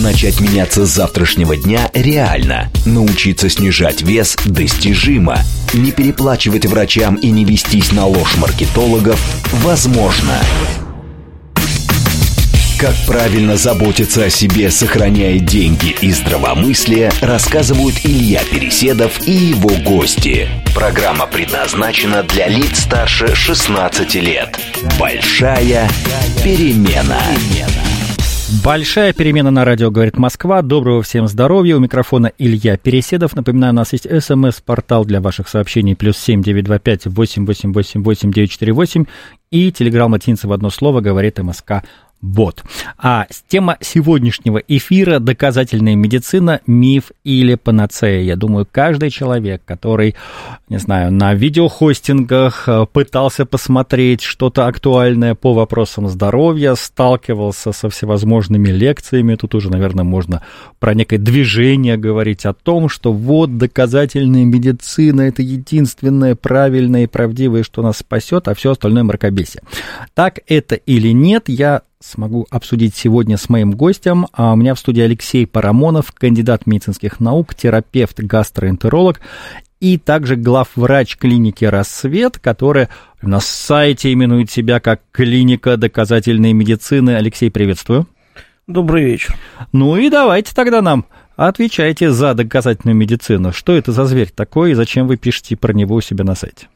Начать меняться с завтрашнего дня реально. Научиться снижать вес достижимо. Не переплачивать врачам и не вестись на ложь маркетологов возможно. Как правильно заботиться о себе, сохраняя деньги и здравомыслие, рассказывают Илья Переседов и его гости. Программа предназначена для лиц старше 16 лет. Большая перемена. Большая перемена на радио «Говорит Москва». Доброго всем здоровья. У микрофона Илья Переседов. Напоминаю, у нас есть смс-портал для ваших сообщений. Плюс семь девять два пять восемь восемь восемь восемь девять четыре восемь. И телеграмм-латинца в одно слово «Говорит МСК вот. А тема сегодняшнего эфира – доказательная медицина, миф или панацея. Я думаю, каждый человек, который, не знаю, на видеохостингах э, пытался посмотреть что-то актуальное по вопросам здоровья, сталкивался со всевозможными лекциями, тут уже, наверное, можно про некое движение говорить о том, что вот доказательная медицина – это единственное правильное и правдивое, что нас спасет, а все остальное мракобесие. Так это или нет, я смогу обсудить сегодня с моим гостем. А у меня в студии Алексей Парамонов, кандидат медицинских наук, терапевт, гастроэнтеролог и также главврач клиники «Рассвет», которая на сайте именует себя как «Клиника доказательной медицины». Алексей, приветствую. Добрый вечер. Ну и давайте тогда нам отвечайте за доказательную медицину. Что это за зверь такой и зачем вы пишете про него у себя на сайте?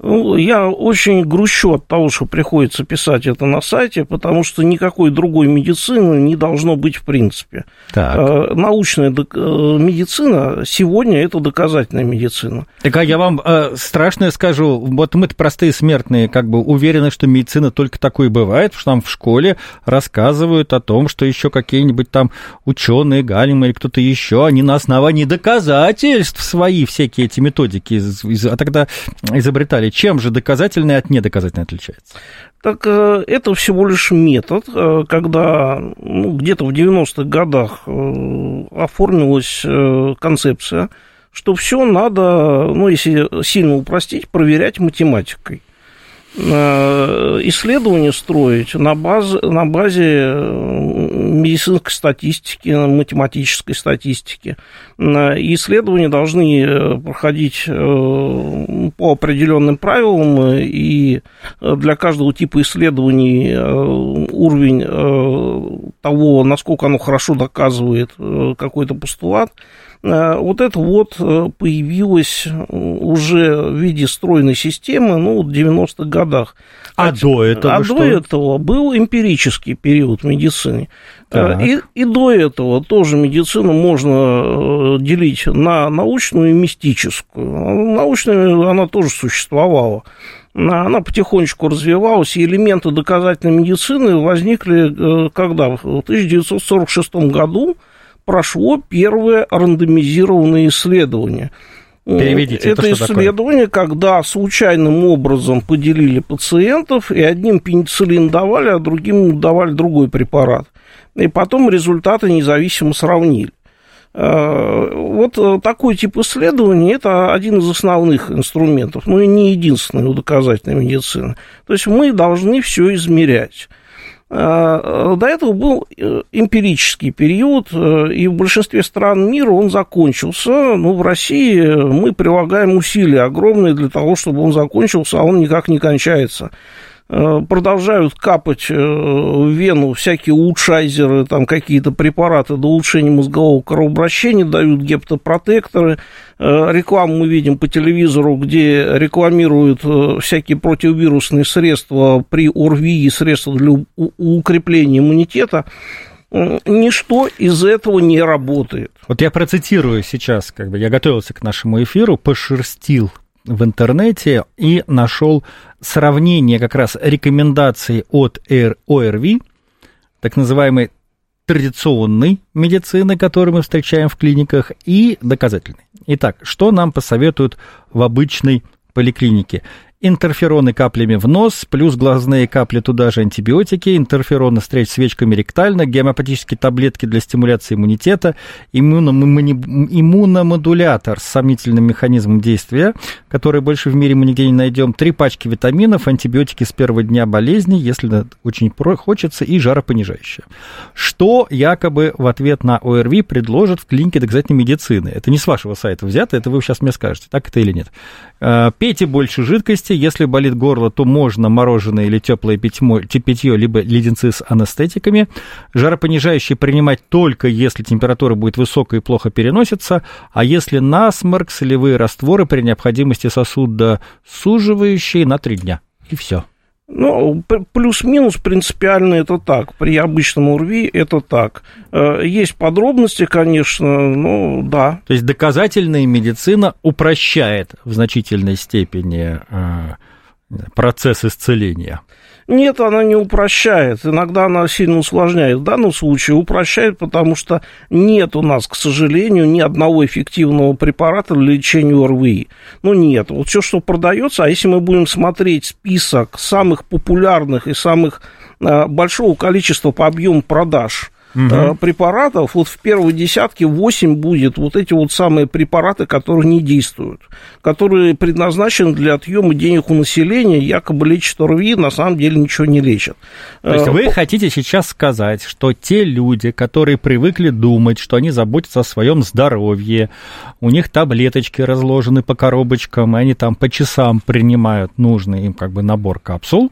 Ну, я очень грущу от того, что приходится писать это на сайте, потому что никакой другой медицины не должно быть в принципе. Так. Э, научная э, медицина сегодня это доказательная медицина. Так а я вам э, страшное скажу, вот мы-то простые смертные, как бы уверены, что медицина только такой бывает, потому что нам в школе рассказывают о том, что еще какие-нибудь там ученые, Галим или кто-то еще, они на основании доказательств свои всякие эти методики, а тогда изобретали далее. Чем же доказательное от недоказательного отличается? Так э, это всего лишь метод, э, когда ну, где-то в 90-х годах э, оформилась концепция, что все надо, ну, если сильно упростить, проверять математикой. Э, исследования строить на, базе, на базе э, медицинской статистики, математической статистики. Э, исследования должны проходить по определенным правилам, и для каждого типа исследований уровень того, насколько оно хорошо доказывает какой-то постулат, вот это вот э, появилось уже в виде стройной системы, ну, в 90-х годах. А, а до этого А что? до этого был эмпирический период медицины. Э, и, и до этого тоже медицину можно делить на научную и мистическую. Научная она тоже существовала. Она потихонечку развивалась, и элементы доказательной медицины возникли когда? В 1946 году прошло первое рандомизированное исследование. Переведите, это, это исследование, такое? когда случайным образом поделили пациентов, и одним пенициллин давали, а другим давали другой препарат. И потом результаты независимо сравнили. Э, вот э, такой тип исследований – это один из основных инструментов, но и не единственный у доказательной медицины. То есть мы должны все измерять. Э, до этого был э, эмпирический период, э, и в большинстве стран мира он закончился. Ну, в России мы прилагаем усилия огромные для того, чтобы он закончился, а он никак не кончается. Э, продолжают капать э, в вену всякие улучшайзеры, там какие-то препараты для улучшения мозгового кровообращения, дают гептопротекторы. Э, рекламу мы видим по телевизору, где рекламируют всякие противовирусные средства при ОРВИ и средства для укрепления иммунитета ничто из этого не работает. Вот я процитирую сейчас, как бы я готовился к нашему эфиру, пошерстил в интернете и нашел сравнение как раз рекомендаций от ОРВИ, так называемой традиционной медицины, которую мы встречаем в клиниках, и доказательной. Итак, что нам посоветуют в обычной поликлинике? Интерфероны каплями в нос, плюс глазные капли туда же антибиотики, интерфероны встреч свечками ректально, гомеопатические таблетки для стимуляции иммунитета, иммуномодулятор с сомнительным механизмом действия, который больше в мире мы нигде не найдем, три пачки витаминов, антибиотики с первого дня болезни, если очень хочется, и жаропонижающее. Что якобы в ответ на ОРВИ предложат в клинике доказательной медицины? Это не с вашего сайта взято, это вы сейчас мне скажете, так это или нет. Э, пейте больше жидкости. Если болит горло, то можно мороженое или теплое питье, питье, либо леденцы с анестетиками. Жаропонижающие принимать только если температура будет высокая и плохо переносится, а если насморк, солевые растворы при необходимости сосуда суживающие на 3 дня. И все. Ну, плюс-минус принципиально это так. При обычном УРВИ это так. Э, есть подробности, конечно, но да. То есть доказательная медицина упрощает в значительной степени э, процесс исцеления. Нет, она не упрощает. Иногда она сильно усложняет. В данном случае упрощает, потому что нет у нас, к сожалению, ни одного эффективного препарата для лечения ОРВИ. Ну, нет. Вот все, что продается, а если мы будем смотреть список самых популярных и самых э, большого количества по объему продаж – угу. препаратов, вот в первой десятке 8 будет вот эти вот самые препараты, которые не действуют, которые предназначены для отъема денег у населения, якобы лечат ОРВИ, на самом деле ничего не лечат. То есть э, вы хотите сейчас сказать, что те люди, которые привыкли думать, что они заботятся о своем здоровье, у них таблеточки разложены по коробочкам, и они там по часам принимают нужный им как бы набор капсул,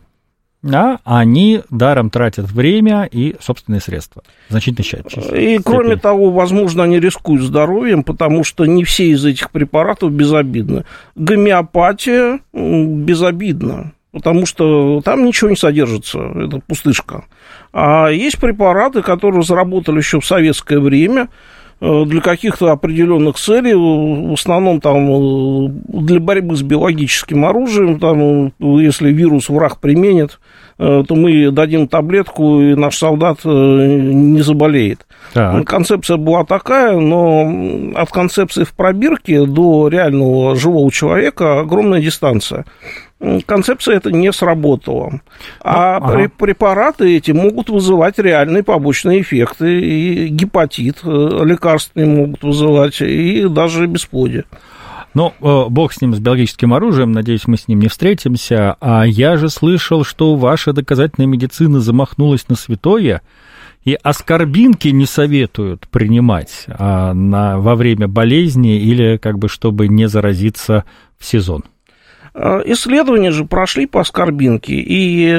а они даром тратят время и собственные средства. Значительно чаще. И кроме того, возможно, они рискуют здоровьем, потому что не все из этих препаратов безобидны. Гомеопатия безобидна, потому что там ничего не содержится, это пустышка. А есть препараты, которые разработали еще в советское время, э, для каких-то определенных целей, в основном там э, для борьбы с биологическим оружием, там, если вирус враг применит, Э, то мы дадим таблетку, и наш солдат э, не заболеет. Так. Концепция была такая, но от концепции в пробирке до реального живого человека огромная дистанция концепция это не сработала. А ну, ага. препараты эти могут вызывать реальные побочные эффекты. И гепатит э, лекарственные могут вызывать, и даже бесплодие. Ну, бог с ним, с биологическим оружием, надеюсь, мы с ним не встретимся. А я же слышал, что ваша доказательная медицина замахнулась на святое, и аскорбинки не советуют принимать а, на, во время болезни или как бы чтобы не заразиться в сезон. А, исследования же прошли по аскорбинке, и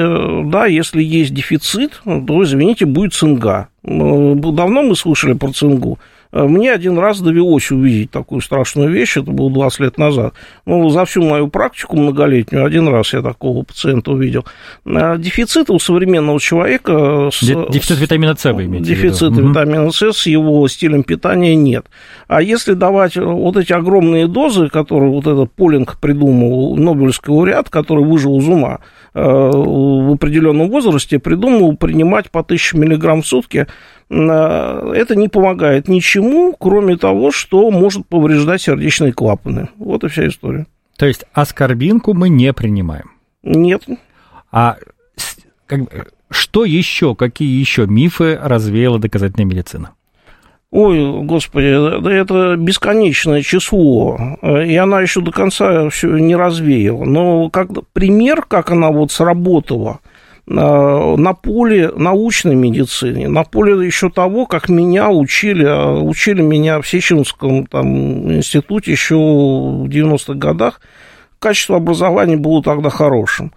да, если есть дефицит, то, извините, будет цинга. Давно мы слышали про цингу. Э, мне один раз довелось увидеть такую страшную вещь, это было 20 лет назад. Ну, за всю мою практику многолетнюю один раз я такого пациента увидел. Э, дефицита у современного человека... С, Дефицит витамина С вы имеете Дефицит витамина С с его стилем питания нет. А если давать вот эти огромные дозы, которые вот этот Полинг придумал, Нобелевский лауреат, который выжил из ума, в определенном возрасте придумал принимать по 1000 миллиграмм в сутки это не помогает ничему, кроме того, что может повреждать сердечные клапаны. Вот и вся история. То есть аскорбинку мы не принимаем? Нет. А как, что еще, какие еще мифы развеяла доказательная медицина? Ой, господи, да это бесконечное число, и она еще до конца все не развеяла. Но как пример, как она вот сработала – Э, на поле научной медицины, на поле еще того, как меня учили, а учили меня в Сеченском там, институте еще в 90-х годах, качество образования было тогда хорошим.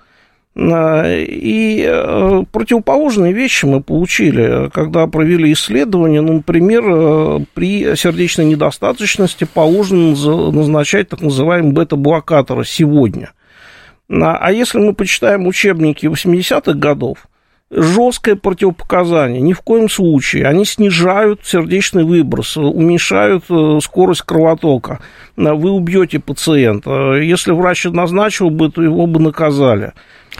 Э, и э, противоположные вещи мы получили, когда провели исследования, ну, например, при сердечной недостаточности положено назначать так называемые бета-блокаторы сегодня – а если мы почитаем учебники 80-х годов, жесткое противопоказание, ни в коем случае. Они снижают сердечный выброс, уменьшают э, скорость кровотока. Вы убьете пациента. Если врач назначил бы, то его бы наказали.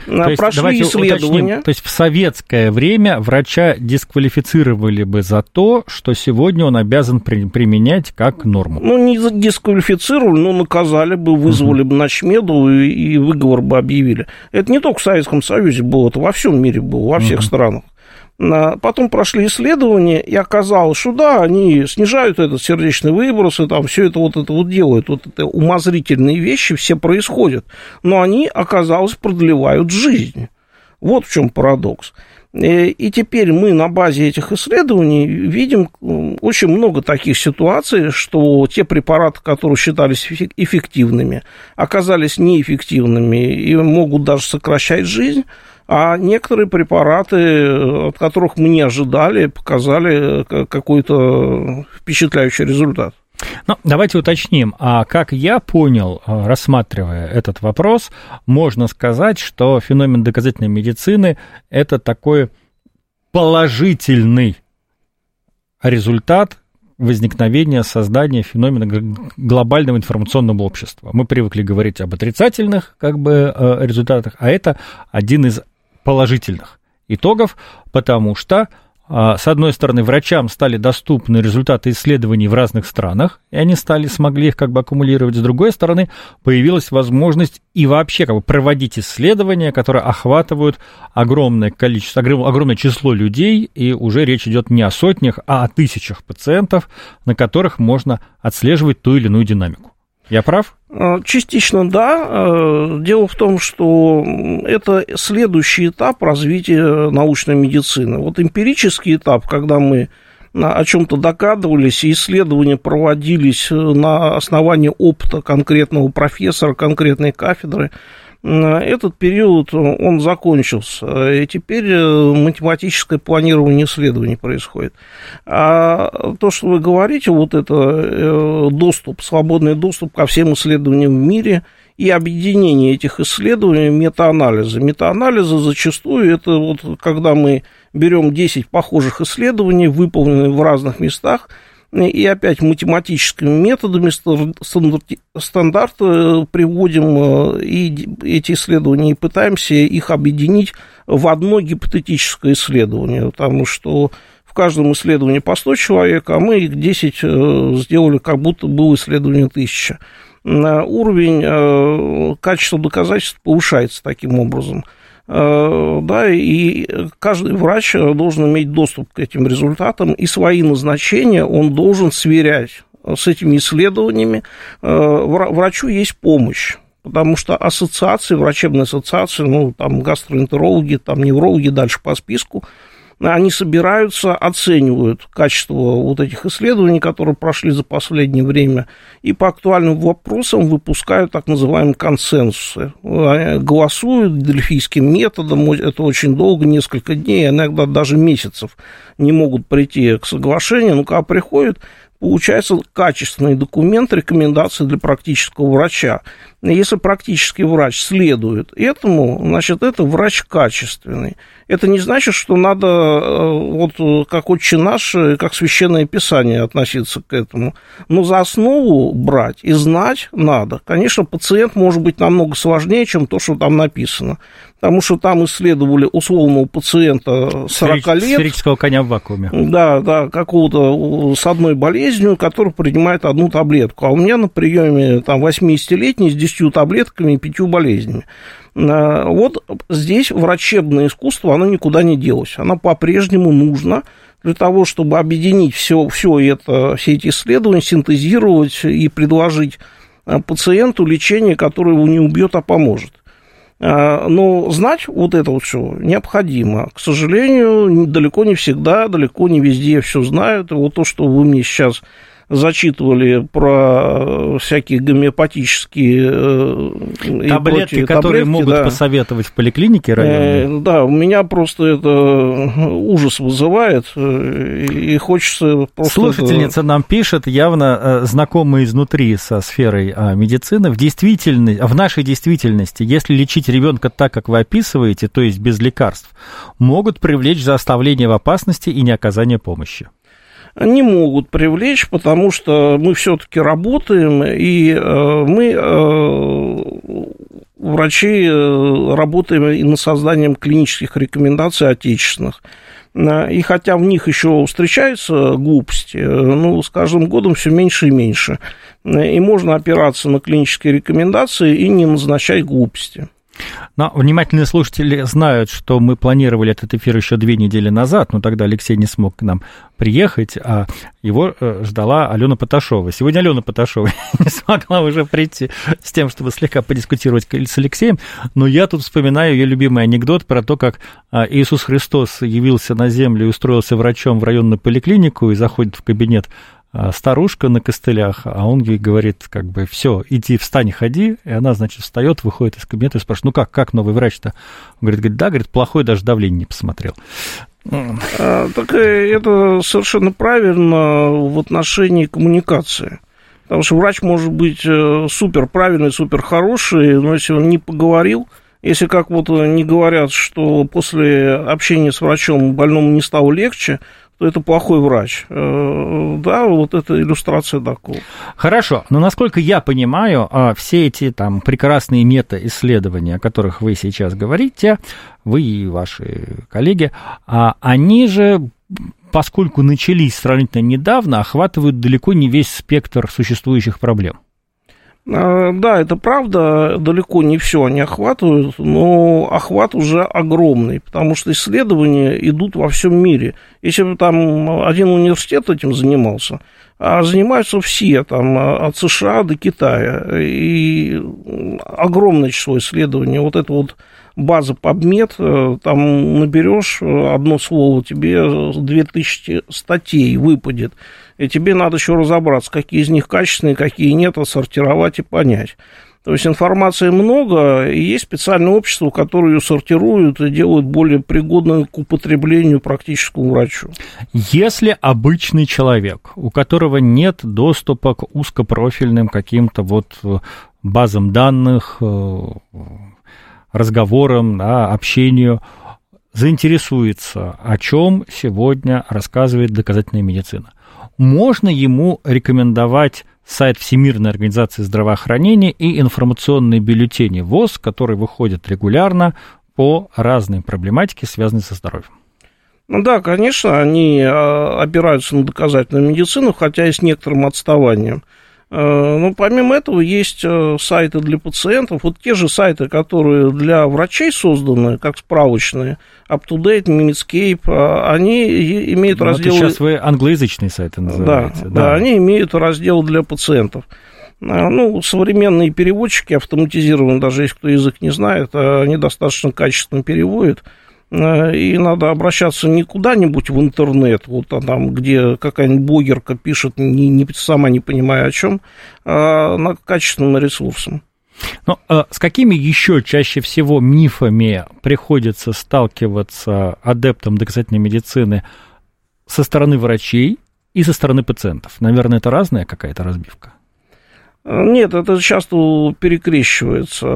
То есть, прошли исследования. Уточним, то есть в советское время врача дисквалифицировали бы за то, что сегодня он обязан при, применять как норму. Ну, не дисквалифицировали, но наказали бы, вызвали угу. бы начмеду и, и выговор бы объявили. Это не только в Советском Союзе было, это во всем мире было, во всех угу. странах. Потом прошли исследования, и оказалось, что да, они снижают этот сердечный выброс, и там все это вот это вот делают, вот это умозрительные вещи все происходят, но они, оказалось, продлевают жизнь. Вот в чем парадокс. Э, и теперь мы на базе этих исследований видим очень много таких ситуаций, что те препараты, которые считались эффективными, оказались неэффективными и могут даже сокращать жизнь, а некоторые препараты, от которых мы не ожидали, показали э, какой-то впечатляющий результат. Ну, давайте уточним. А как я понял, э, рассматривая этот вопрос, можно сказать, что феномен доказательной медицины – это такой положительный результат возникновения, создания феномена глобального информационного общества. Мы привыкли говорить об отрицательных как бы, э, результатах, а это один из положительных итогов, потому что а, с одной стороны, врачам стали доступны результаты исследований в разных странах, и они стали, смогли их как бы аккумулировать. С другой стороны, появилась возможность и вообще как бы проводить исследования, которые охватывают огромное количество, огромное число людей, и уже речь идет не о сотнях, а о тысячах пациентов, на которых можно отслеживать ту или иную динамику. Я прав? Э, частично да. Э, дело в том, что это следующий этап развития научной медицины. Вот эмпирический этап, когда мы о чем-то догадывались, и исследования проводились на основании опыта конкретного профессора, конкретной кафедры, этот период, он закончился, и теперь э, математическое планирование исследований происходит. А то, что вы говорите, вот это э, доступ, свободный доступ ко всем исследованиям в мире и объединение этих исследований, метаанализы. Метаанализы зачастую это вот когда мы берем 10 похожих исследований, выполненных в разных местах, и опять математическими методами стандарта э, приводим э, и эти исследования и пытаемся их объединить в одно гипотетическое исследование, потому что в каждом исследовании по 100 человек, а мы их 10 э, сделали, как будто было исследование 1000. Уровень качества доказательств повышается таким образом – да, и каждый врач должен иметь доступ к этим результатам, и свои назначения он должен сверять с этими исследованиями. Э, врачу есть помощь потому что ассоциации, врачебные ассоциации, ну, там гастроэнтерологи, там неврологи, дальше по списку, они собираются, оценивают качество вот этих исследований, которые прошли за последнее время, и по актуальным вопросам выпускают так называемые консенсусы. Голосуют дельфийским методом, это очень долго, несколько дней, иногда даже месяцев не могут прийти к соглашению, ну, когда приходят, получается качественный документ рекомендации для практического врача. Если практический врач следует этому, значит, это врач качественный. Это не значит, что надо э, вот как отче наш, э, как священное писание относиться к этому. Но за основу брать и знать надо. Конечно, пациент может быть намного сложнее, чем то, что там написано потому что там исследовали условного пациента 40 лет. Сферического коня в вакууме. Да, да, какого-то с одной болезнью, который принимает одну таблетку. А у меня на приеме там 80-летний с 10 таблетками и 5 болезнями. А, вот здесь врачебное искусство, оно никуда не делось. Оно по-прежнему нужно для того, чтобы объединить все, все это, все эти исследования, синтезировать и предложить а, пациенту лечение, которое его не убьет, а поможет. А, но знать вот это вот все необходимо. К сожалению, далеко не всегда, далеко не везде все знают. И вот то, что вы мне сейчас зачитывали про всякие гомеопатические э, таблетки, которые таблетки, могут да. посоветовать в поликлинике районной. Э, да, у меня просто это ужас вызывает, э, и хочется просто... Слушательница это... нам пишет, явно знакомая изнутри со сферой а, медицины, в действительности, в нашей действительности, если лечить ребенка так, как вы описываете, то есть без лекарств, могут привлечь за оставление в опасности и не оказание помощи не могут привлечь, потому что мы все-таки работаем, и э, мы э, врачи работаем и над созданием клинических рекомендаций отечественных. И хотя в них еще встречаются глупости, ну, с каждым годом все меньше и меньше. И можно опираться на клинические рекомендации и не назначать глупости. Но внимательные слушатели знают, что мы планировали этот эфир еще две недели назад, но тогда Алексей не смог к нам приехать, а его э, ждала Алена Поташова. Сегодня Алена Поташова не смогла уже прийти с тем, чтобы слегка подискутировать с Алексеем, но я тут вспоминаю ее любимый анекдот про то, как а, Иисус Христос явился на землю и устроился врачом в районную поликлинику и заходит в кабинет старушка на костылях, а он ей говорит, как бы, все, иди, встань, ходи, и она, значит, встает, выходит из кабинета и спрашивает, ну как, как новый врач-то? Он говорит, да, говорит, плохой, даже давление не посмотрел. А, так это совершенно правильно в отношении коммуникации. Потому что врач может быть э, супер правильный, супер хороший, но если он не поговорил, если как вот не говорят, что после общения с врачом больному не стало легче, это плохой врач. Э, да, вот это иллюстрация такого. Хорошо, но насколько я понимаю, а, все эти там прекрасные мета-исследования, о которых вы сейчас говорите, вы и ваши коллеги, а, они же поскольку начались сравнительно недавно, охватывают далеко не весь спектр существующих проблем. А, да, это правда, далеко не все они охватывают, но охват уже огромный, потому что исследования идут во всем мире. Если бы там один университет этим занимался, а занимаются все, там, от США до Китая, и огромное число исследований. Вот это вот база PubMed, э, там наберешь э, одно слово, тебе 2000 статей выпадет и тебе надо еще разобраться, какие из них качественные, какие нет, отсортировать и понять. То есть информации много, и есть специальное общество, которое ее сортируют и делают более пригодной к употреблению практическому врачу. Если обычный человек, у которого нет доступа к узкопрофильным каким-то вот э, базам данных, э, разговорам, да, общению, заинтересуется, о чем сегодня рассказывает доказательная медицина – можно ему рекомендовать сайт Всемирной организации здравоохранения и информационные бюллетени ВОЗ, которые выходят регулярно по разной проблематике, связанной со здоровьем. Ну да, конечно, они а, опираются на доказательную медицину, хотя и с некоторым отставанием. Э, но помимо этого есть э, сайты для пациентов. Вот те же сайты, которые для врачей созданы, как справочные, UpToDate, Mimitscape, э, они имеют ну, раздел... сейчас вы англоязычные сайты называете. Да, да. да, они имеют раздел для пациентов. Ну, современные переводчики автоматизированные, даже если кто язык не знает, они достаточно качественно переводят. Э, и надо обращаться не куда-нибудь в интернет, вот там, где какая-нибудь блогерка пишет, не, не, сама не понимая о чем, а на качественным ресурсом. Ну, а с какими еще чаще всего мифами приходится сталкиваться адептам доказательной медицины со стороны врачей и со стороны пациентов? Наверное, это разная какая-то разбивка? Нет, это часто перекрещивается.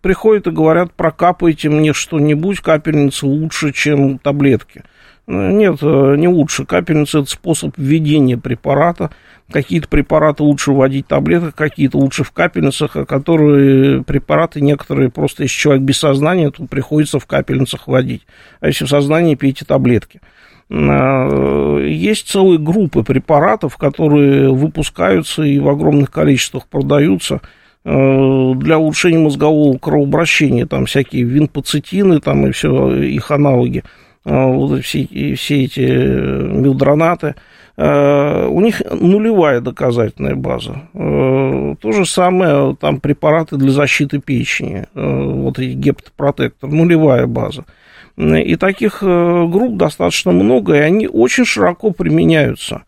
Приходят и говорят, прокапайте мне что-нибудь, капельница лучше, чем таблетки. Нет, не лучше. Капельница – это способ введения препарата. Какие-то препараты лучше вводить в таблетках, какие-то лучше в капельницах, а которые препараты некоторые просто, если человек без сознания, то приходится в капельницах вводить. А если в сознании, пейте таблетки. Э, есть целые группы препаратов, которые выпускаются и в огромных количествах продаются э, для улучшения мозгового кровообращения, там всякие винпоцитины там и все их аналоги, э, вот все, все эти милдронаты, у них нулевая доказательная база. То же самое там препараты для защиты печени, вот эти гептопротектор, нулевая база. И таких э, групп достаточно много, и они очень широко применяются.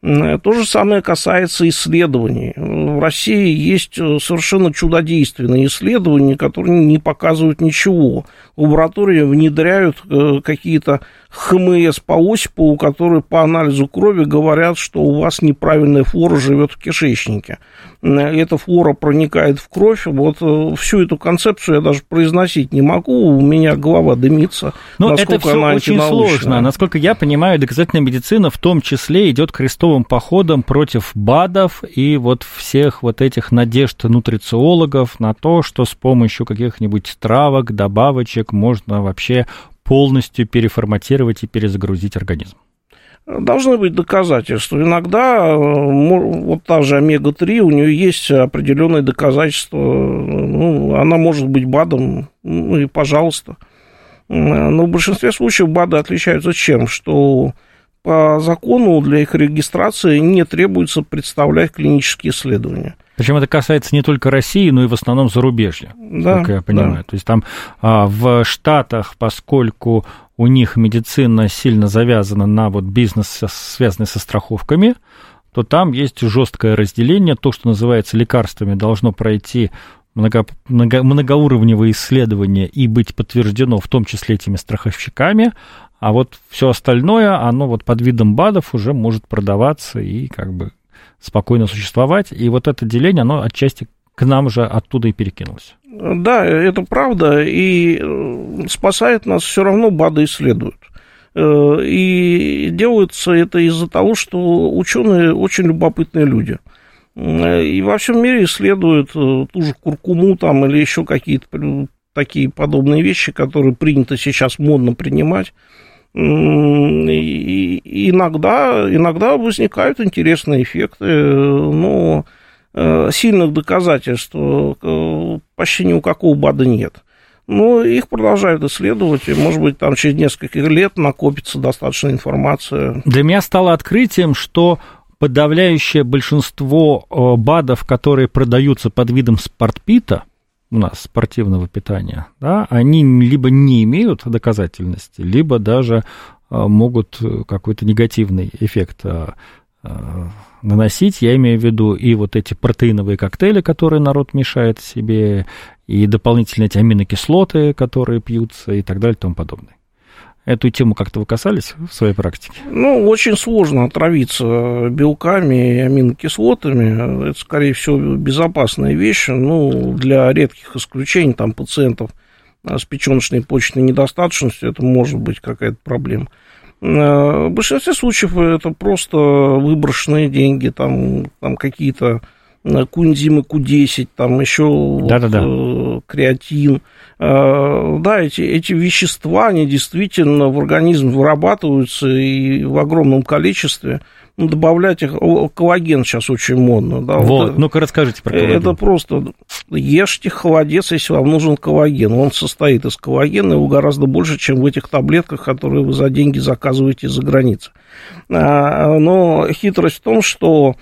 То же самое касается исследований. В России есть э, совершенно чудодейственные исследования, которые не показывают ничего. Лаборатории внедряют э, какие-то ХМС по Осипову, которые по анализу крови говорят, что у вас неправильная флора живет в кишечнике. Эта флора проникает в кровь. Вот э, всю эту концепцию я даже произносить не могу, у меня голова дымится. Но это все очень сложно. Насколько я понимаю, доказательная медицина в том числе идет крестовым походом против БАДов и вот всех вот этих надежд нутрициологов на то, что с помощью каких-нибудь травок, добавочек можно вообще полностью переформатировать и перезагрузить организм? Должны быть доказательства. Иногда вот та же омега-3, у нее есть определенные доказательства. Ну, она может быть БАДом, ну и пожалуйста. Но в большинстве случаев БАДы отличаются чем? Что по закону для их регистрации не требуется представлять клинические исследования. Причем это касается не только России, но и в основном зарубежья, да, как я понимаю. Да. То есть там а, в Штатах, поскольку у них медицина сильно завязана на вот бизнес, связанный со страховками, то там есть жесткое разделение. То, что называется лекарствами, должно пройти много, много, многоуровневые исследования и быть подтверждено, в том числе этими страховщиками, а вот все остальное, оно вот под видом БАДов уже может продаваться и как бы спокойно существовать. И вот это деление, оно отчасти к нам же оттуда и перекинулось. Да, это правда, и э, спасает нас все равно БАДы исследуют. Э, и делается это из-за того, что ученые очень любопытные люди. Э, и во всем мире исследуют ту же куркуму там или еще какие-то такие подобные вещи, которые принято сейчас модно принимать. И иногда, иногда возникают интересные эффекты, но сильных доказательств почти ни у какого БАДа нет. Но их продолжают исследовать, и, может быть, там через несколько лет накопится достаточно информации. Для меня стало открытием, что подавляющее большинство БАДов, которые продаются под видом спортпита, у нас спортивного питания, да, они либо не имеют доказательности, либо даже могут какой-то негативный эффект наносить. Я имею в виду и вот эти протеиновые коктейли, которые народ мешает себе, и дополнительные эти аминокислоты, которые пьются, и так далее, и тому подобное. Эту тему как-то вы касались в своей практике? Ну, очень сложно отравиться белками и аминокислотами. Это, скорее всего, безопасная вещь. Ну, для редких исключений, там, пациентов с печеночной почечной недостаточностью, это может быть какая-то проблема. Э, в большинстве случаев это просто выброшенные деньги, там, там какие-то э, кунзимы Q10, там еще да, да, да. креатин. Э, да, эти, эти вещества, они действительно в организм вырабатываются и в огромном количестве ну, добавлять их. Коллаген сейчас очень модно. Да, вот, вот ну-ка расскажите про коллаген. Это просто ешьте холодец, если вам нужен коллаген. Он состоит из коллагена, его гораздо больше, чем в этих таблетках, которые вы за деньги заказываете за границей. А, но хитрость в том, что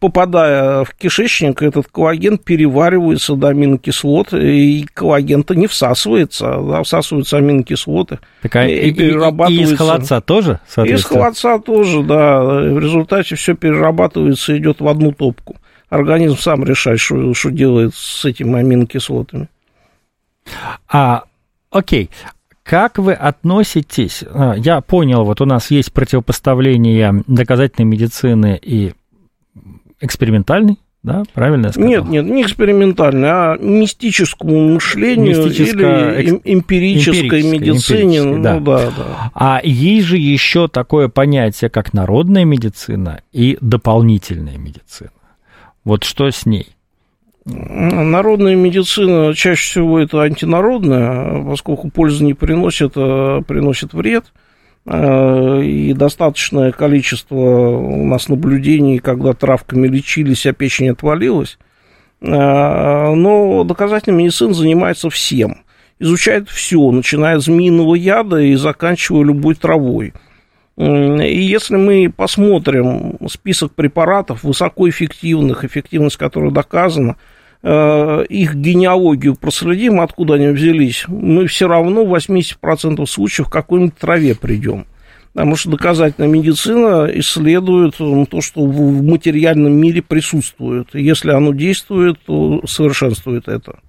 попадая в кишечник, этот коллаген переваривается до аминокислот, и коллаген-то не всасывается, да, всасываются аминокислоты. Так, а и, и, перерабатывается. И из холодца тоже, Из холодца тоже, да. В результате все перерабатывается и идет в одну топку. Организм сам решает, что, что делает с этими аминокислотами. А, окей. Как вы относитесь? А, я понял, вот у нас есть противопоставление доказательной медицины и экспериментальный, да, правильно я сказал? Нет, нет, не экспериментальный, а мистическому мышлению или экс... эмпирической медицине. Ну, да. да, да. А есть же еще такое понятие, как народная медицина и дополнительная медицина. Вот что с ней? Народная медицина чаще всего это антинародная, поскольку пользы не приносит, а приносит вред. Э, и достаточное количество у нас наблюдений, когда травками лечились, а печень отвалилась. Э, но доказательная медицина занимается всем. Изучает все, начиная от змеиного яда и заканчивая любой травой. И если мы посмотрим список препаратов высокоэффективных, эффективность которых доказана, Э, их генеалогию проследим, откуда они взялись, мы все равно в 80% случаев к какой-нибудь траве придем. Потому что доказательная медицина исследует то, что в материальном мире присутствует. если оно действует, то совершенствует это.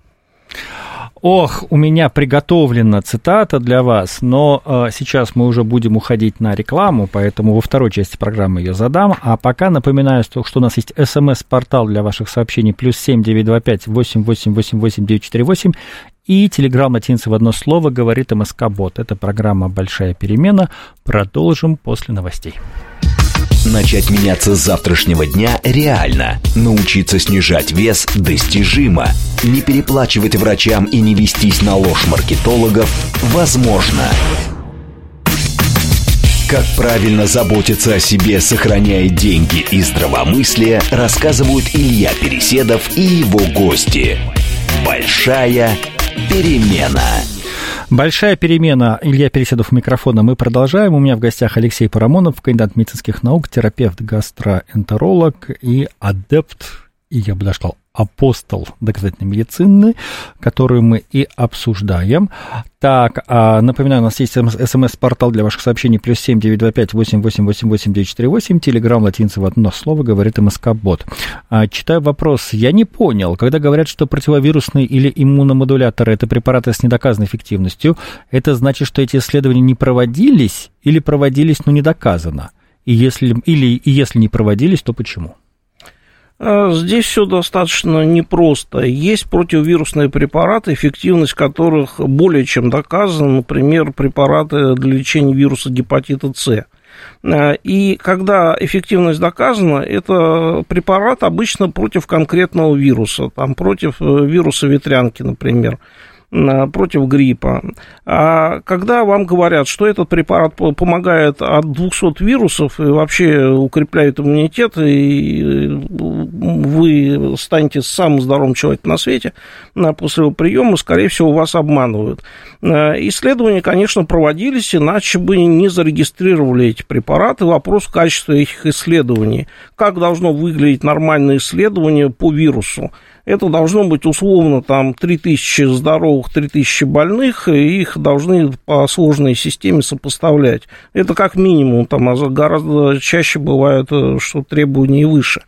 Ох, у меня приготовлена цитата для вас, но э, сейчас мы уже будем уходить на рекламу, поэтому во второй части программы ее задам. А пока напоминаю, что, что у нас есть смс-портал для ваших сообщений плюс семь девять два пять восемь восемь восемь восемь девять четыре восемь и телеграмм латинцы в одно слово говорит МСК Бот. Это программа «Большая перемена». Продолжим после новостей. Начать меняться с завтрашнего дня реально. Научиться снижать вес достижимо. Не переплачивать врачам и не вестись на ложь маркетологов возможно. Как правильно заботиться о себе, сохраняя деньги и здравомыслие, рассказывают Илья Переседов и его гости. Большая перемена. Большая перемена. Илья Переседов у микрофона. Мы продолжаем. У меня в гостях Алексей Парамонов, кандидат медицинских наук, терапевт, гастроэнтеролог и адепт, и я бы даже сказал, апостол доказательной медицины, которую мы и обсуждаем. Так, а, напоминаю, у нас есть смс-портал для ваших сообщений, плюс семь девять два пять восемь восемь восемь восемь девять четыре восемь, телеграмм латинцы одно слово, говорит МСК-бот. А, читаю вопрос. Я не понял, когда говорят, что противовирусные или иммуномодуляторы – это препараты с недоказанной эффективностью, это значит, что эти исследования не проводились или проводились, но не доказано? И если, или и если не проводились, то почему? А, здесь все достаточно непросто. Есть противовирусные препараты, эффективность которых более чем доказана, например, препараты для лечения вируса гепатита С. А, и когда эффективность доказана, это препарат обычно против конкретного вируса, там, против э, вируса ветрянки, например против гриппа. А когда вам говорят, что этот препарат помогает от 200 вирусов и вообще укрепляет иммунитет, и э, вы станете самым здоровым человеком на свете после его приема, скорее всего, вас обманывают. Э, исследования, конечно, проводились, иначе бы не зарегистрировали эти препараты. Вопрос качества этих исследований. Как должно выглядеть нормальное исследование по вирусу? Это должно быть условно там 3000 здоровых, 3000 больных, и их должны по сложной системе сопоставлять. Это как минимум, там а гораздо чаще бывает, э, что требования выше.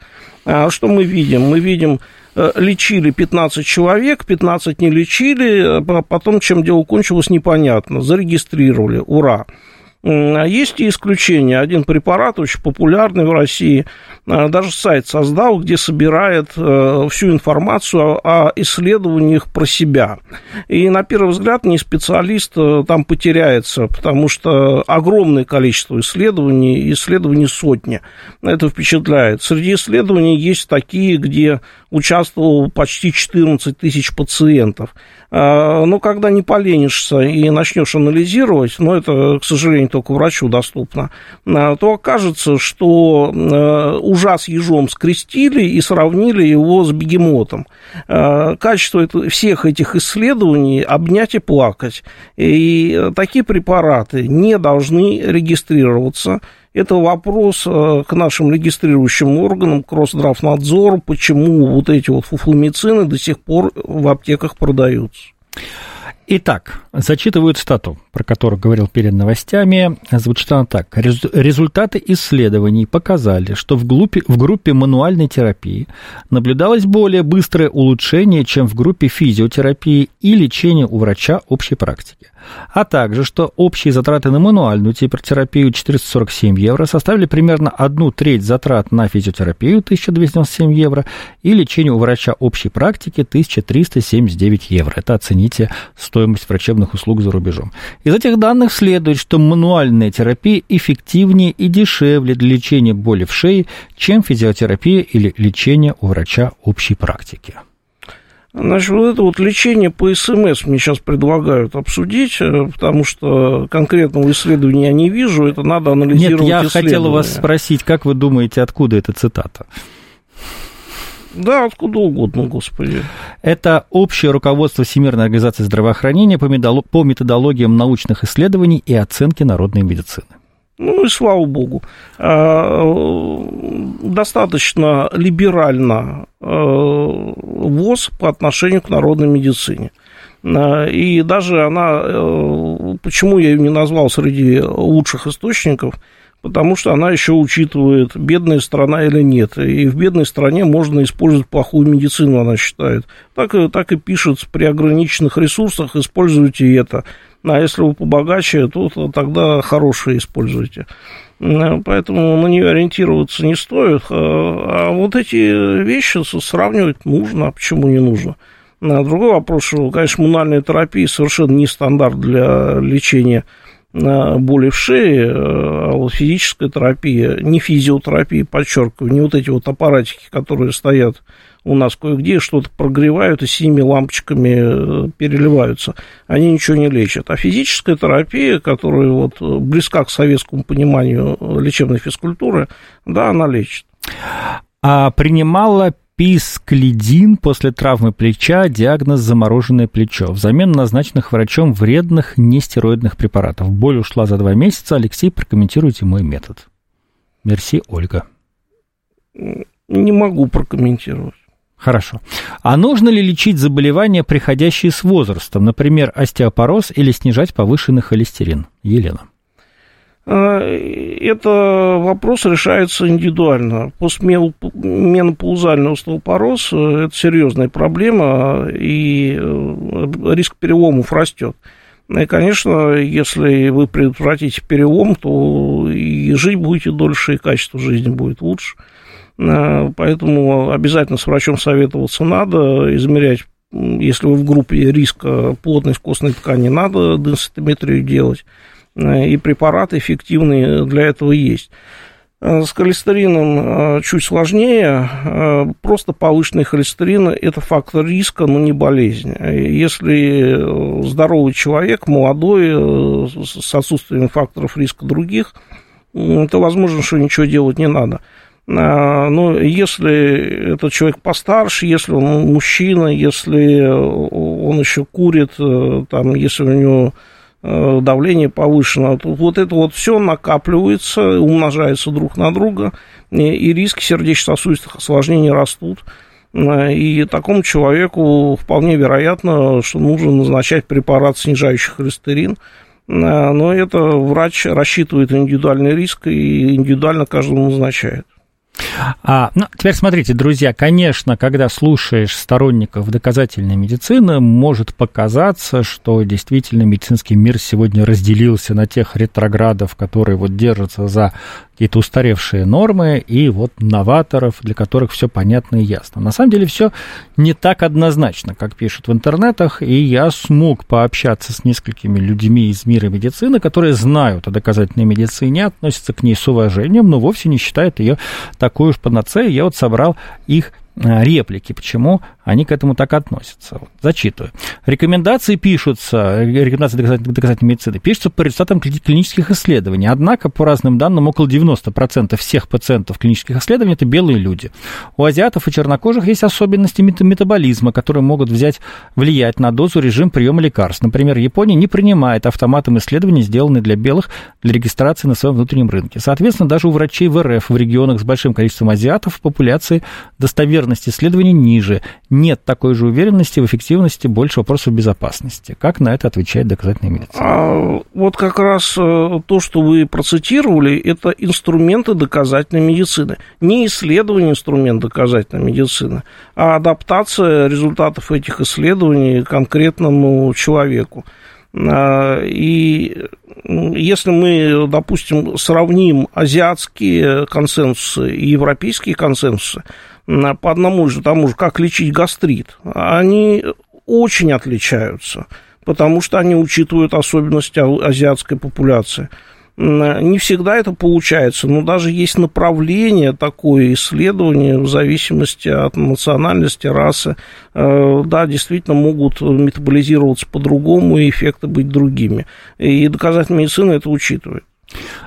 А что мы видим? Мы видим э, лечили 15 человек, 15 не лечили, а потом, чем дело кончилось, непонятно. Зарегистрировали, ура. А есть и исключения. Один препарат очень популярный в России, даже сайт создал, где собирает э, всю информацию о исследованиях про себя. И на первый взгляд не специалист э, там потеряется, потому что огромное количество исследований, исследований сотни. Это впечатляет. Среди исследований есть такие, где участвовало почти 14 тысяч пациентов. А, но когда не поленишься и начнешь анализировать, но это, к сожалению, только врачу доступно, то окажется, что а, ужас ежом скрестили и сравнили его с бегемотом. Качество всех этих исследований обнять и плакать. И такие препараты не должны регистрироваться это вопрос э, к нашим регистрирующим органам, к Росздравнадзору, почему вот эти вот фуфломицины до сих пор в аптеках продаются. Итак, зачитываю стату, про которую говорил перед новостями. Звучит она так. Результаты исследований показали, что в группе, в группе мануальной терапии наблюдалось более быстрое улучшение, чем в группе физиотерапии и лечения у врача общей практики а также, что общие затраты на мануальную терапию 447 евро составили примерно одну треть затрат на физиотерапию 1297 евро и лечение у врача общей практики 1379 евро. Это оцените стоимость врачебных услуг за рубежом. Из этих данных следует, что мануальная терапия эффективнее и дешевле для лечения боли в шее, чем физиотерапия или лечение у врача общей практики. Значит, вот это вот лечение по СМС мне сейчас предлагают обсудить, э, потому что конкретного исследования я не вижу, это надо анализировать Нет, я хотел вас спросить, как вы думаете, откуда эта цитата? Да, откуда угодно, господи. Это общее руководство Всемирной организации здравоохранения по методологиям научных исследований и оценки народной медицины. Ну и слава богу. А, достаточно либерально а, ВОЗ по отношению к народной медицине. А, и даже она, э, почему я ее не назвал среди лучших источников, потому что она еще учитывает, бедная страна или нет. И в бедной стране можно использовать плохую медицину, она считает. Так, так и пишет, при ограниченных ресурсах используйте это. А если вы побогаче, то тогда хорошие используйте. Поэтому на нее ориентироваться не стоит. А, а вот эти вещи сравнивать нужно, а почему не нужно? А другой вопрос, что, конечно, мунальная терапия совершенно не стандарт для лечения боли в шее, а вот физическая терапия, не физиотерапия, подчеркиваю, не вот эти вот аппаратики, которые стоят у нас кое-где, что-то прогревают и синими лампочками переливаются, они ничего не лечат. А физическая терапия, которая вот близка к советскому пониманию лечебной физкультуры, да, она лечит. А принимала писклидин после травмы плеча, диагноз замороженное плечо. Взамен назначенных врачом вредных нестероидных препаратов. Боль ушла за два месяца. Алексей, прокомментируйте мой метод. Мерси, Ольга. Не могу прокомментировать. Хорошо. А нужно ли лечить заболевания, приходящие с возрастом, например, остеопороз или снижать повышенный холестерин? Елена. А, это вопрос решается индивидуально. Постменопаузальный остеопороз – это серьезная проблема, и э, риск переломов растет. И, конечно, если вы предотвратите перелом, то и жить будете дольше, и качество жизни будет лучше. Поэтому обязательно с врачом советоваться надо, измерять если вы в группе риска плотность костной ткани, надо денситометрию делать. Э, и препараты эффективные для этого есть. Э, с холестерином э, чуть сложнее. Просто повышенный холестерин – это фактор риска, но не болезнь. Если здоровый человек, молодой, с отсутствием факторов риска других, то возможно, что ничего делать не надо. Но если этот человек постарше, если он мужчина, если он еще курит, там, если у него Э, давление повышено. Вот это вот все накапливается, умножается друг на друга, и риски сердечно-сосудистых осложнений растут. Э, и такому человеку вполне вероятно, что нужно назначать препарат, снижающий холестерин. Э, но это врач рассчитывает индивидуальный риск и индивидуально каждому назначает. А, ну, теперь смотрите, друзья, конечно, когда слушаешь сторонников доказательной медицины, может показаться, что действительно медицинский мир сегодня разделился на тех ретроградов, которые вот держатся за какие-то устаревшие нормы, и вот новаторов, для которых все понятно и ясно. На самом деле все не так однозначно, как пишут в интернетах, и я смог пообщаться с несколькими людьми из мира медицины, которые знают о доказательной медицине, относятся к ней с уважением, но вовсе не считают ее такой уж панацеей. Я вот собрал их реплики, почему они к этому так относятся. Зачитываю. Рекомендации пишутся, рекомендации доказательной, доказательной медицины, пишутся по результатам клинических исследований. Однако, по разным данным, около 90% всех пациентов клинических исследований – это белые люди. У азиатов и чернокожих есть особенности метаболизма, которые могут взять, влиять на дозу режим приема лекарств. Например, Япония не принимает автоматом исследований, сделанные для белых, для регистрации на своем внутреннем рынке. Соответственно, даже у врачей в РФ в регионах с большим количеством азиатов в популяции достоверно достоверность исследований ниже. Нет такой же уверенности в эффективности, больше вопросов безопасности. Как на это отвечает доказательная медицина? А, вот как раз э, то, что вы процитировали, это инструменты доказательной медицины. Не исследование инструмент доказательной медицины, а адаптация результатов этих исследований конкретному человеку. А, и если мы, допустим, сравним азиатские консенсусы и европейские консенсусы, по одному же тому же, как лечить гастрит, они очень отличаются, потому что они учитывают особенности азиатской популяции. Не всегда это получается, но даже есть направление такое исследование в зависимости от национальности, расы. Э, да, действительно могут метаболизироваться по-другому и эффекты быть другими. И доказательная медицина это учитывает.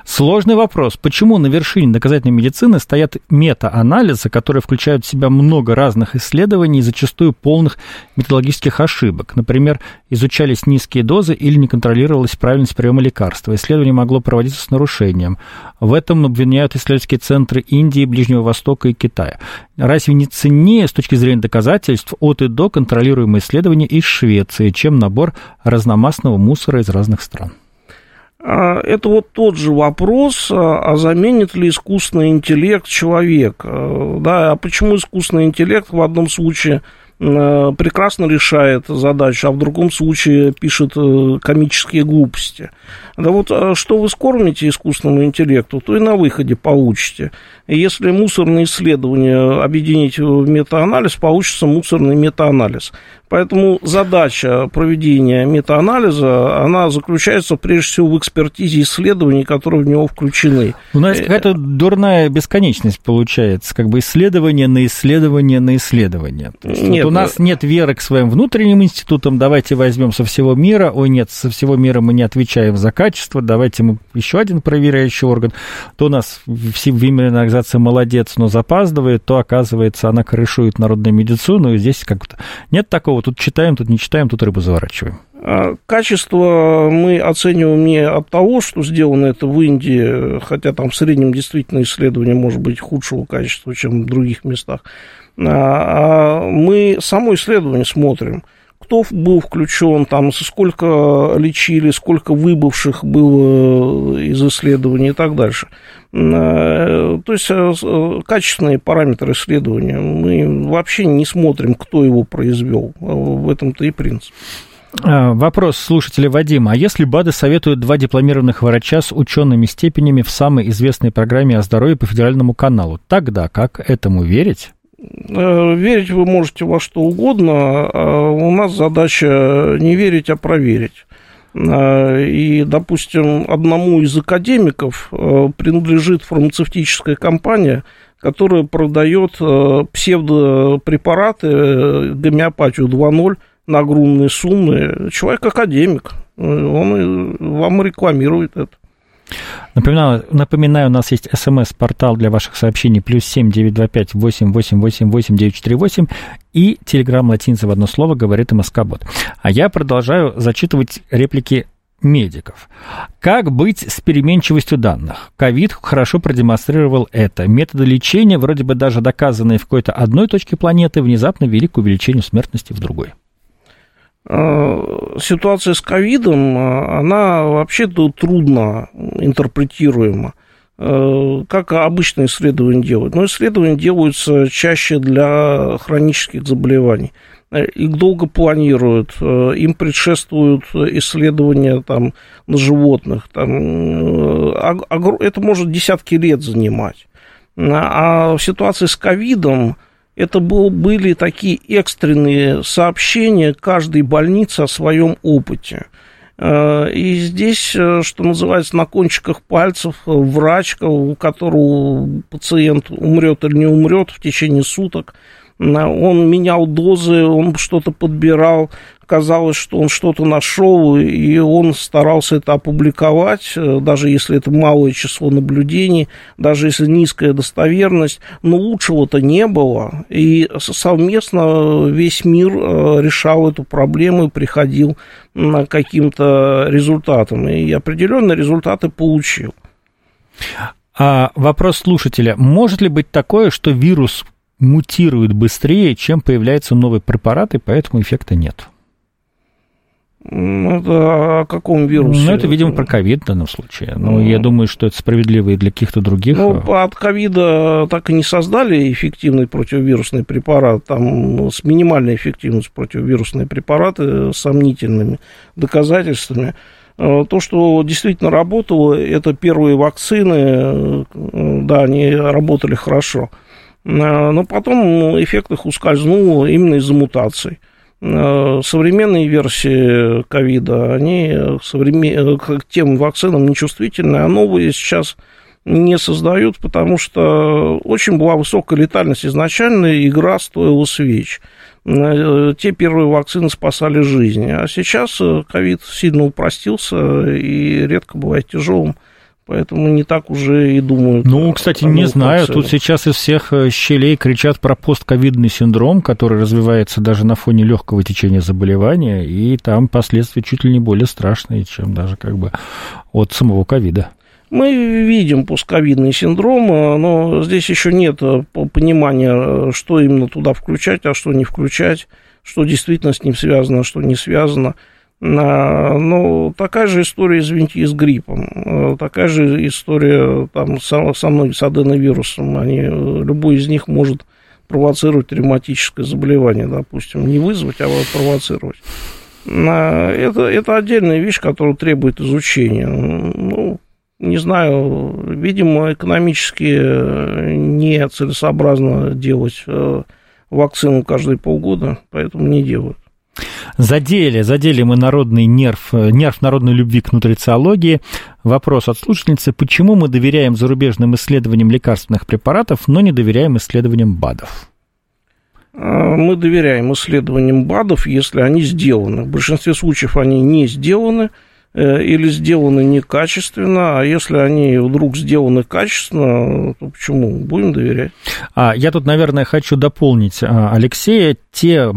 Сложный вопрос. Почему на вершине доказательной медицины стоят мета-анализы, которые включают в себя много разных исследований и зачастую полных методологических ошибок? Например, изучались низкие дозы или не контролировалась правильность приема лекарства. Исследование могло проводиться с нарушением. В этом обвиняют исследовательские центры Индии, Ближнего Востока и Китая. Разве не ценнее с точки зрения доказательств от и до контролируемые исследования из Швеции, чем набор разномастного мусора из разных стран? А, это вот тот же вопрос, а, а заменит ли искусственный интеллект человека? Да, а почему искусственный интеллект в одном случае прекрасно решает задачу, а в другом случае пишет комические глупости. Да вот что вы скормите искусственному интеллекту, то и на выходе получите. Если мусорные исследования объединить в метаанализ, получится мусорный метаанализ. Поэтому задача проведения метаанализа, она заключается прежде всего в экспертизе исследований, которые в него включены. У нас э, какая-то дурная бесконечность получается, как бы исследование на исследование на исследование. нет, у нас э, нет веры к своим внутренним институтам, давайте возьмем со всего мира, ой, нет, со всего мира мы не отвечаем за качество, давайте мы еще один проверяющий орган. То у нас Всемирная организация молодец, но запаздывает, то, оказывается, она крышует народную медицину, и здесь как-то нет такого тут читаем, тут не читаем, тут рыбу заворачиваем. А, качество мы оцениваем не от того, что сделано это в Индии, хотя там в среднем действительно исследование может быть худшего качества, чем в других местах. А, а мы само исследование смотрим – кто был включен, там, сколько лечили, сколько выбывших было из исследований и так дальше. Э, то есть э, качественные параметры исследования. Мы вообще не смотрим, кто его произвел. В этом-то и принцип. А, вопрос слушателя Вадима. А если БАДы советуют два дипломированных врача с учеными степенями в самой известной программе о здоровье по федеральному каналу, тогда как этому верить? Э, верить вы можете во что угодно, а у нас задача не верить, а проверить. Э, и, допустим, одному из академиков э, принадлежит фармацевтическая компания, которая продает псевдопрепараты, гомеопатию 2.0 на огромные суммы. Человек академик, он вам рекламирует это. Напоминаю, напоминаю, у нас есть смс-портал для ваших сообщений плюс семь девять два пять восемь восемь восемь восемь девять четыре восемь и телеграмм латинца в одно слово говорит МСК-бот. А я продолжаю зачитывать реплики медиков. Как быть с переменчивостью данных? Ковид хорошо продемонстрировал это. Методы лечения, вроде бы даже доказанные в какой-то одной точке планеты, внезапно вели к увеличению смертности в другой. Э, ситуация с ковидом, э, она вообще-то трудно интерпретируема. Э, как обычно исследования делают? Но исследования делаются чаще для хронических заболеваний. Их долго планируют, им предшествуют исследования там, на животных. Там, это может десятки лет занимать. А в ситуации с ковидом это был, были такие экстренные сообщения каждой больницы о своем опыте. Э, и здесь, э, что называется, на кончиках пальцев врач, у которого пациент умрет или не умрет в течение суток, он менял дозы, он что-то подбирал, казалось, что он что-то нашел, и он старался это опубликовать, э, даже если это малое число наблюдений, даже если низкая достоверность, но лучшего-то не было, и совместно весь мир э, решал эту проблему и приходил к каким-то результатам, и определенные результаты получил. А вопрос слушателя. Может ли быть такое, что вирус мутирует быстрее, чем появляется новый препарат, и поэтому эффекта нет. Ну, это о каком вирусе? Ну, это, видимо, про ковид в данном случае. Но ну, я думаю, что это справедливо и для каких-то других. Ну, от ковида так и не создали эффективный противовирусный препарат. Там с минимальной эффективностью противовирусные препараты с сомнительными доказательствами. Э, то, что действительно работало, это первые вакцины, э, да, они работали хорошо. Э, но потом эффект их ускользнул именно из-за мутаций. Э, современные версии ковида, они современ... к тем вакцинам нечувствительны, а новые сейчас не создают, потому что очень была высокая летальность изначально, игра стоила свеч. Э, те первые вакцины спасали жизни, а сейчас ковид сильно упростился и редко бывает тяжелым. Поэтому не так уже и думают. Ну, кстати, не знаю. Тут сейчас из всех э, щелей кричат про постковидный синдром, который развивается даже на фоне легкого течения заболевания, и там последствия чуть ли не более страшные, чем даже как бы от самого ковида. Мы видим постковидный синдром, э, но здесь еще нет э, понимания, что именно туда включать, а что не включать, что действительно с ним связано, а что не связано. Ну, такая же история, извините, и с гриппом. Э, такая же история там, со, со мной, с аденовирусом. Они, любой из них может спровоцировать ревматическое заболевание, допустим. Не вызвать, а провоцировать. Это, это отдельная вещь, которая требует изучения. Ну, не знаю, видимо, экономически э, нецелесообразно делать э, вакцину каждые полгода, поэтому не делают. Задели, задели мы народный нерв, нерв народной любви к нутрициологии. Вопрос от слушательницы, почему мы доверяем зарубежным исследованиям лекарственных препаратов, но не доверяем исследованиям БАДов? А, мы доверяем исследованиям БАДов, если они сделаны. В большинстве случаев они не сделаны или сделаны некачественно, а если они вдруг сделаны качественно, то почему? Будем доверять. А, я тут, наверное, хочу дополнить а, Алексея. Те,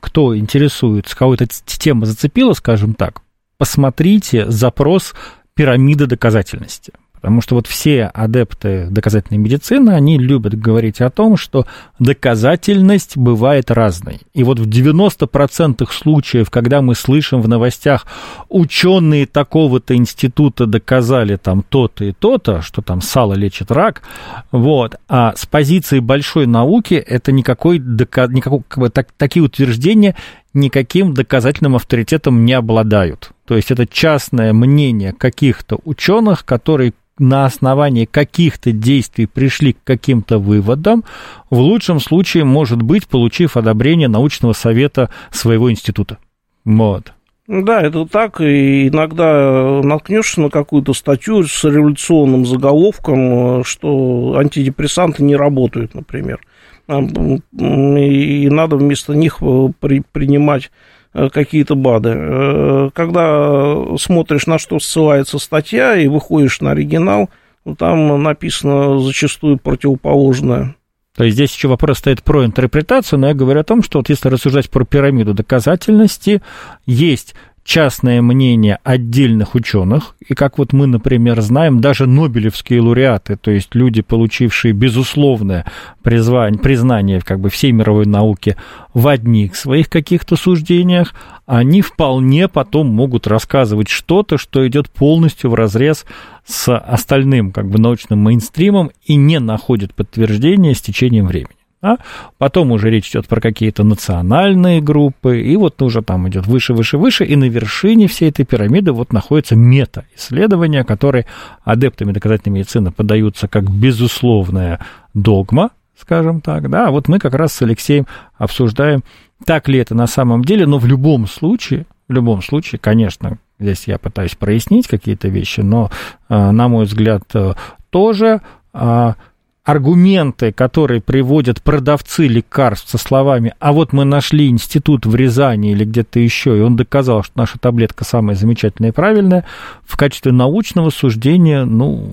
кто интересуется, кого эта тема зацепила, скажем так, посмотрите запрос пирамида доказательности. Потому что вот все адепты доказательной медицины, они любят говорить о том, что доказательность бывает разной. И вот в 90% случаев, когда мы слышим в новостях, ученые такого-то института доказали там то-то и то-то, что там сало лечит рак, вот, а с позиции большой науки это никакой, никакой как бы, так, такие утверждения никаким доказательным авторитетом не обладают. То есть это частное мнение каких-то ученых, которые на основании каких-то действий пришли к каким-то выводам, в лучшем случае, может быть, получив одобрение научного совета своего института. Вот. Да, это так. И иногда наткнешься на какую-то статью с революционным заголовком, что антидепрессанты не работают, например. И надо вместо них при, принимать какие-то БАДы. Э, когда смотришь, на что ссылается статья, и выходишь на оригинал, там написано зачастую противоположное. То есть здесь еще вопрос стоит про интерпретацию, но я говорю о том, что вот если рассуждать про пирамиду доказательности, есть частное мнение отдельных ученых, и как вот мы, например, знаем, даже нобелевские лауреаты, то есть люди, получившие безусловное призвание, признание как бы всей мировой науки в одних своих каких-то суждениях, они вполне потом могут рассказывать что-то, что идет полностью в разрез с остальным как бы научным мейнстримом и не находит подтверждения с течением времени. Да? Потом уже речь идет про какие-то национальные группы, и вот уже там идет выше, выше, выше, и на вершине всей этой пирамиды вот находятся мета-исследования, которые адептами доказательной медицины подаются как безусловная догма, скажем так, да, а вот мы как раз с Алексеем обсуждаем, так ли это на самом деле, но в любом случае, в любом случае, конечно, здесь я пытаюсь прояснить какие-то вещи, но, э, на мой взгляд, э, тоже а, аргументы, которые приводят продавцы лекарств со словами «а вот мы нашли институт в Рязани или где-то еще, и он доказал, что наша таблетка самая замечательная и правильная», в качестве научного суждения, ну,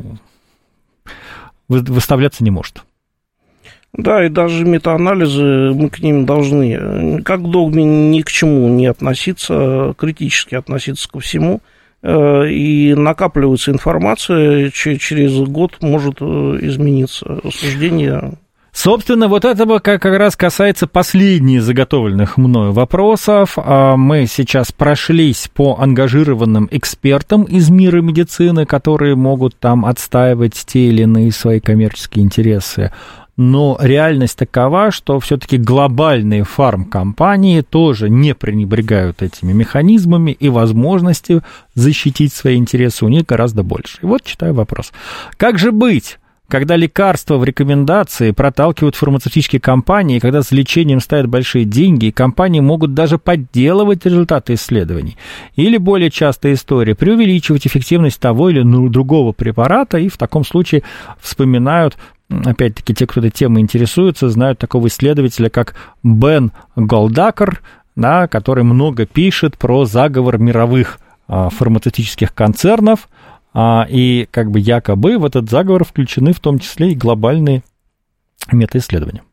выставляться не может. Да, и даже метаанализы, мы к ним должны, как к догме, ни к чему не относиться, критически относиться ко всему – Э, и накапливается информация, через год может э, измениться суждение. Собственно, вот этого как раз касается последних заготовленных мною вопросов. А мы сейчас прошлись по ангажированным экспертам из мира медицины, которые могут там отстаивать те или иные свои коммерческие интересы но реальность такова, что все-таки глобальные фармкомпании тоже не пренебрегают этими механизмами и возможностью защитить свои интересы у них гораздо больше. И вот читаю вопрос. Как же быть? когда лекарства в рекомендации проталкивают фармацевтические компании, когда с лечением ставят большие деньги, и компании могут даже подделывать результаты исследований. Или более частая история, преувеличивать эффективность того или другого препарата, и в таком случае вспоминают опять-таки, те, кто этой темой интересуется, знают такого исследователя, как Бен Голдакер, да, который много пишет про заговор мировых а, фармацевтических концернов, а, и как бы якобы в этот заговор включены в том числе и глобальные метаисследования.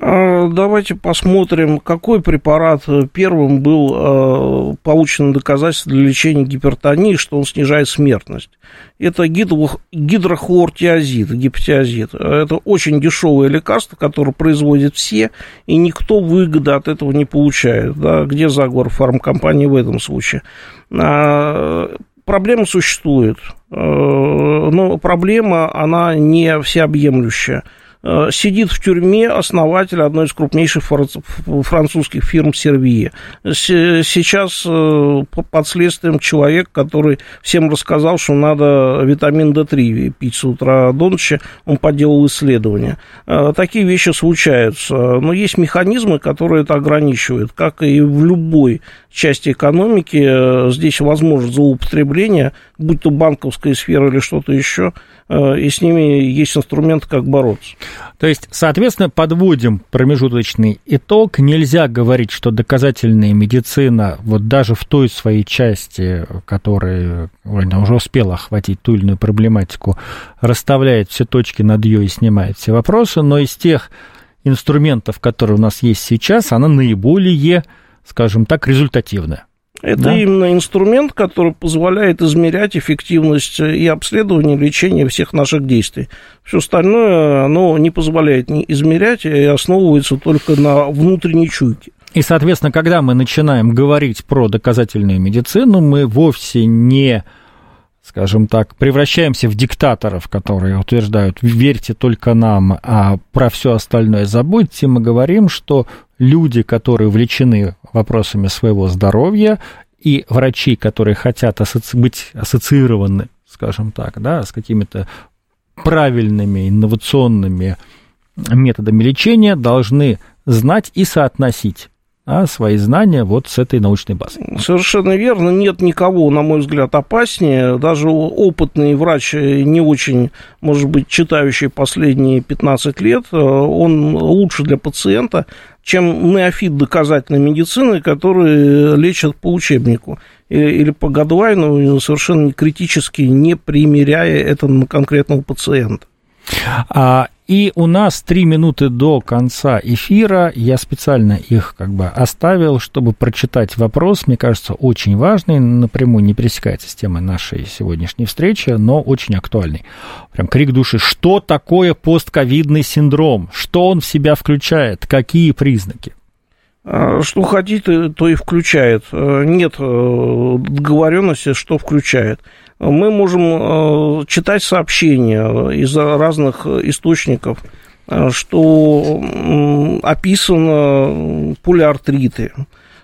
А, давайте посмотрим, какой препарат первым был а, получен доказательство для лечения гипертонии, что он снижает смертность. Это гидрохлортиазид, гипотиазид. Это очень дешевое лекарство, которое производят все, и никто выгоды от этого не получает. Да? Где заговор фармкомпании в этом случае? А, проблема существует, но проблема, она не всеобъемлющая. Э, сидит в тюрьме основатель одной из крупнейших французских фирм Сервии. Сейчас э, под следствием человек, который всем рассказал, что надо витамин D3 пить с утра до ночи, он поделал исследования. Э, такие вещи случаются, но есть механизмы, которые это ограничивают, как и в любой части экономики. Здесь возможно злоупотребление, будь то банковская сфера или что-то еще, и с ними есть инструмент, как бороться. То есть, соответственно, подводим промежуточный итог. Нельзя говорить, что доказательная медицина, вот даже в той своей части, которая уже успела охватить ту или иную проблематику, расставляет все точки над «ё» и снимает все вопросы, но из тех инструментов, которые у нас есть сейчас, она наиболее, скажем так, результативная. Это да? именно инструмент, который позволяет измерять эффективность и обследования, и лечения всех наших действий. Все остальное, оно не позволяет не измерять и основывается только на внутренней чуйке. И, соответственно, когда мы начинаем говорить про доказательную медицину, мы вовсе не, скажем так, превращаемся в диктаторов, которые утверждают, верьте только нам, а про все остальное забудьте. Мы говорим, что люди, которые увлечены вопросами своего здоровья, и врачи, которые хотят асоци- быть ассоциированы, скажем так, да, с какими-то правильными инновационными методами лечения, должны знать и соотносить а свои знания вот с этой научной базой. Совершенно верно. Нет никого, на мой взгляд, опаснее. Даже опытный врач, не очень, может быть, читающий последние 15 лет, э, он лучше для пациента, чем неофит доказательной медицины, который лечат по учебнику или по гадлайну, совершенно критически, не примеряя это на конкретного пациента. А, и у нас три минуты до конца эфира. Я специально их как бы оставил, чтобы прочитать вопрос. Мне кажется, очень важный, напрямую не пересекается с темой нашей сегодняшней встречи, но очень актуальный. Прям крик души. Что такое постковидный синдром? Что он в себя включает? Какие признаки? А, что хотите, то и включает. Э, нет э, договоренности, что включает мы можем э, читать сообщения из разных источников, э, что описано полиартриты,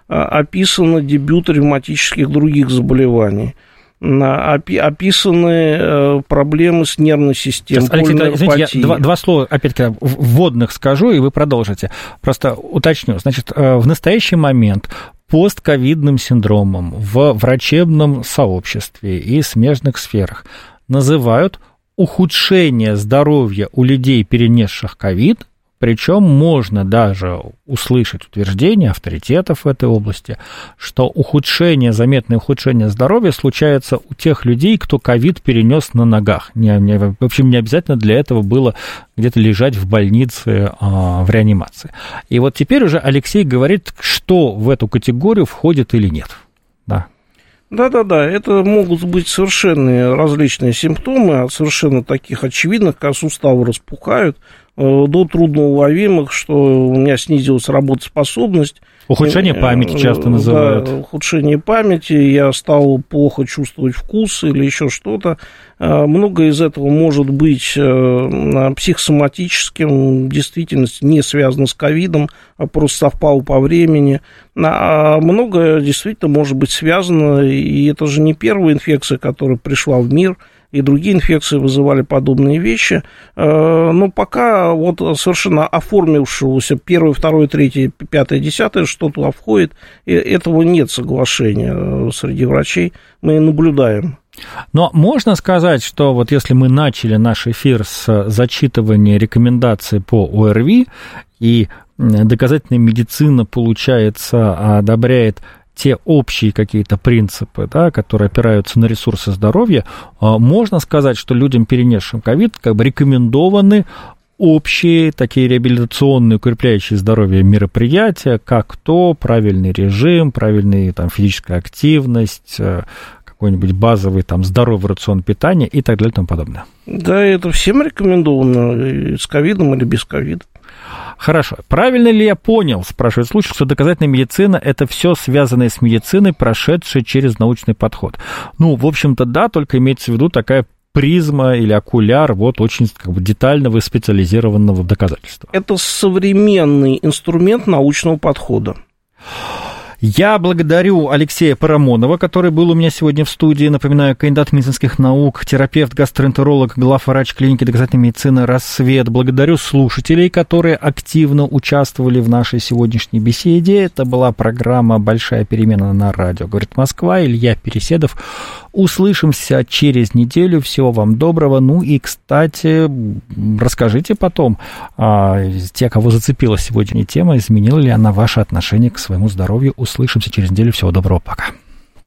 э, описано дебют ревматических других заболеваний – описаны проблемы с нервной системой. Алексей, извините, я два, два слова, опять-таки, вводных скажу, и вы продолжите. Просто уточню. Значит, в настоящий момент постковидным синдромом в врачебном сообществе и смежных сферах. Называют ухудшение здоровья у людей, перенесших ковид, причем можно даже услышать утверждение авторитетов в этой области, что ухудшение, заметное ухудшение здоровья случается у тех людей, кто ковид перенес на ногах. Не, не, в общем, не обязательно для этого было где-то лежать в больнице а, в реанимации. И вот теперь уже Алексей говорит, что в эту категорию входит или нет. Да. Да-да-да, это могут быть совершенно различные симптомы, от совершенно таких очевидных, как суставы распухают, до трудноуловимых, что у меня снизилась работоспособность. Ухудшение памяти часто называют. Да, ухудшение памяти, я стал плохо чувствовать вкус или еще что-то. Э, многое из этого может быть э, психосоматическим, в действительности не связано с ковидом, а просто совпало по времени. А многое действительно может быть связано, и это же не первая инфекция, которая пришла в мир – и другие инфекции вызывали подобные вещи. Э, но пока вот совершенно оформившегося первое, второе, третье, пятое, десятое, что туда входит, этого нет соглашения э, среди врачей. Мы наблюдаем. Но можно сказать, что вот если мы начали наш эфир с зачитывания рекомендаций по ОРВИ, и доказательная медицина, получается, одобряет те общие какие-то принципы, да, которые опираются на ресурсы здоровья, а, можно сказать, что людям, перенесшим ковид, как бы рекомендованы общие такие реабилитационные, укрепляющие здоровье мероприятия, как то правильный режим, правильная там, физическая активность, э, какой-нибудь базовый там здоровый рацион питания и так далее и тому подобное. Да, это всем рекомендовано, с ковидом или без ковида. Хорошо. Правильно ли я понял, спрашивает случай, что доказательная медицина – это все связанное с медициной, прошедшее через научный подход? Ну, в общем-то, да, только имеется в виду такая призма или окуляр вот очень как бы, детального и специализированного доказательства. Это современный инструмент научного подхода. Я благодарю Алексея Парамонова, который был у меня сегодня в студии. Напоминаю, кандидат медицинских наук, терапевт, гастроэнтеролог, главврач клиники доказательной медицины «Рассвет». Благодарю слушателей, которые активно участвовали в нашей сегодняшней беседе. Это была программа «Большая перемена на радио». Говорит Москва, Илья Переседов. Услышимся через неделю. Всего вам доброго. Ну и, кстати, расскажите потом, а, те, кого зацепила сегодня тема, изменила ли она ваше отношение к своему здоровью. Услышимся через неделю. Всего доброго. Пока.